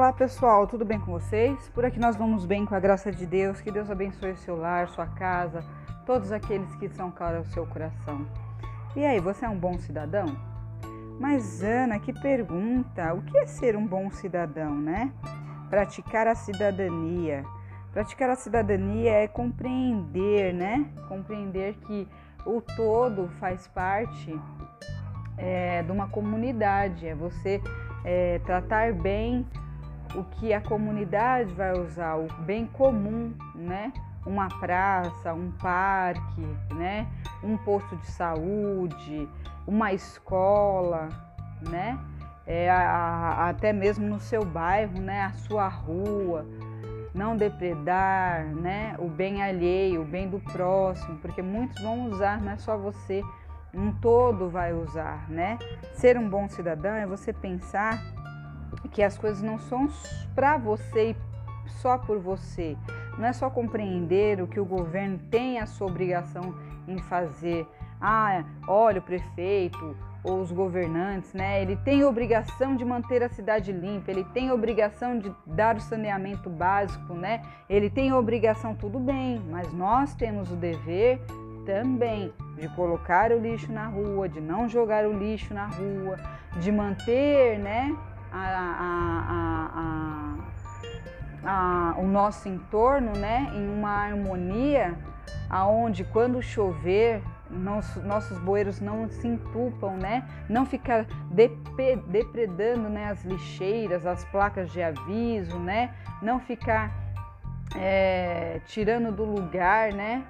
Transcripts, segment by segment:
Olá pessoal, tudo bem com vocês? Por aqui nós vamos bem com a graça de Deus. Que Deus abençoe o seu lar, sua casa, todos aqueles que são caros ao seu coração. E aí, você é um bom cidadão? Mas Ana, que pergunta! O que é ser um bom cidadão, né? Praticar a cidadania. Praticar a cidadania é compreender, né? Compreender que o todo faz parte é, de uma comunidade, é você é, tratar bem o que a comunidade vai usar, o bem comum, né? Uma praça, um parque, né? Um posto de saúde, uma escola, né? É, a, a, até mesmo no seu bairro, né? A sua rua, não depredar, né? O bem alheio, o bem do próximo, porque muitos vão usar, não é só você, um todo vai usar, né? Ser um bom cidadão é você pensar que as coisas não são para você e só por você. Não é só compreender o que o governo tem a sua obrigação em fazer. Ah, olha o prefeito ou os governantes, né? Ele tem obrigação de manter a cidade limpa, ele tem obrigação de dar o saneamento básico, né? Ele tem obrigação, tudo bem, mas nós temos o dever também de colocar o lixo na rua, de não jogar o lixo na rua, de manter, né, a, a, o nosso entorno né, em uma harmonia aonde quando chover nossos, nossos bueiros não se entupam, né? Não ficar depredando né, as lixeiras, as placas de aviso, né? Não ficar é, tirando do lugar, né?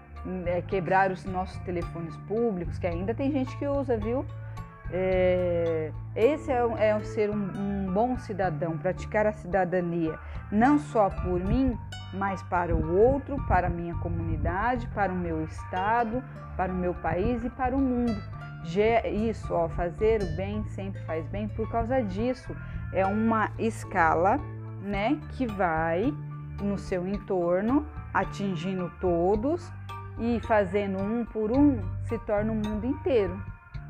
É, quebrar os nossos telefones públicos, que ainda tem gente que usa, viu? É, esse é, é ser um, um, bom cidadão, praticar a cidadania, não só por mim, mas para o outro, para a minha comunidade, para o meu estado, para o meu país e para o mundo. Isso, ó, fazer o bem sempre faz bem, por causa disso é uma escala, né, que vai no seu entorno, atingindo todos e fazendo um por um, se torna o mundo inteiro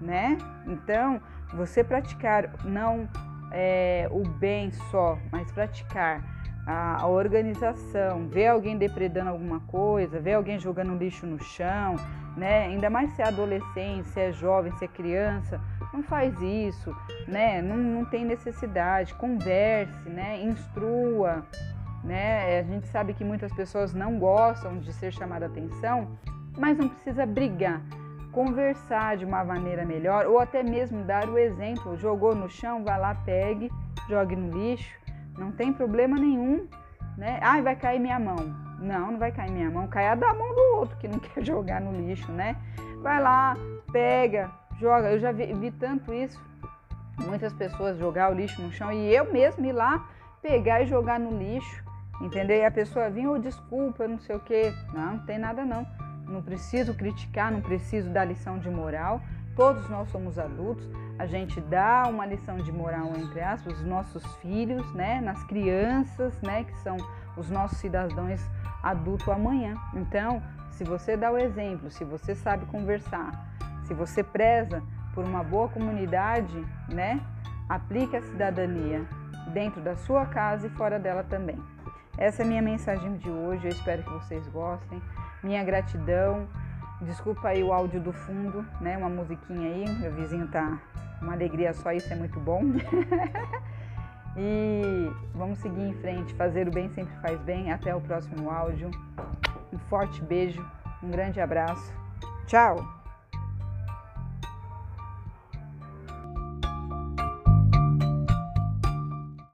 né? Então, você praticar não é, o bem só, mas praticar a, a, organização, ver alguém depredando alguma coisa, ver alguém jogando lixo no chão, né? Ainda mais se é adolescente, se é jovem, se é criança, não faz isso, né? Não, não tem necessidade, converse, né? Instrua, né? A gente sabe que muitas pessoas não gostam de ser chamada atenção, mas não precisa brigar conversar de uma maneira melhor ou até mesmo dar o exemplo. Jogou no chão, vai lá, pegue, jogue no lixo, não tem problema nenhum, né? Ai, vai cair minha mão. Não, não vai cair minha mão, cai a da mão do outro que não quer jogar no lixo, né? Vai lá, pega, joga. Eu já vi, vi tanto isso, muitas pessoas jogar o lixo no chão e eu mesmo ir lá pegar e jogar no lixo, entendeu? E a pessoa vinha, oh, desculpa, não sei o quê. Não, não tem nada não não preciso criticar, não preciso dar lição de moral. Todos nós somos adultos, a gente dá uma lição de moral, entre aspas, os nossos filhos, né, nas crianças, né, que são os nossos cidadãos adultos amanhã. Então, se você dá o exemplo, se você sabe conversar, se você preza por uma boa comunidade, né, aplique a cidadania dentro da sua casa e fora dela também. Essa é a minha mensagem de hoje, eu espero que vocês gostem minha gratidão. Desculpa aí o áudio do fundo, né? Uma musiquinha aí, meu vizinho tá uma alegria só, isso é muito bom. e vamos seguir em frente, fazer o bem sempre faz bem. Até o próximo áudio. Um forte beijo, um grande abraço. Tchau!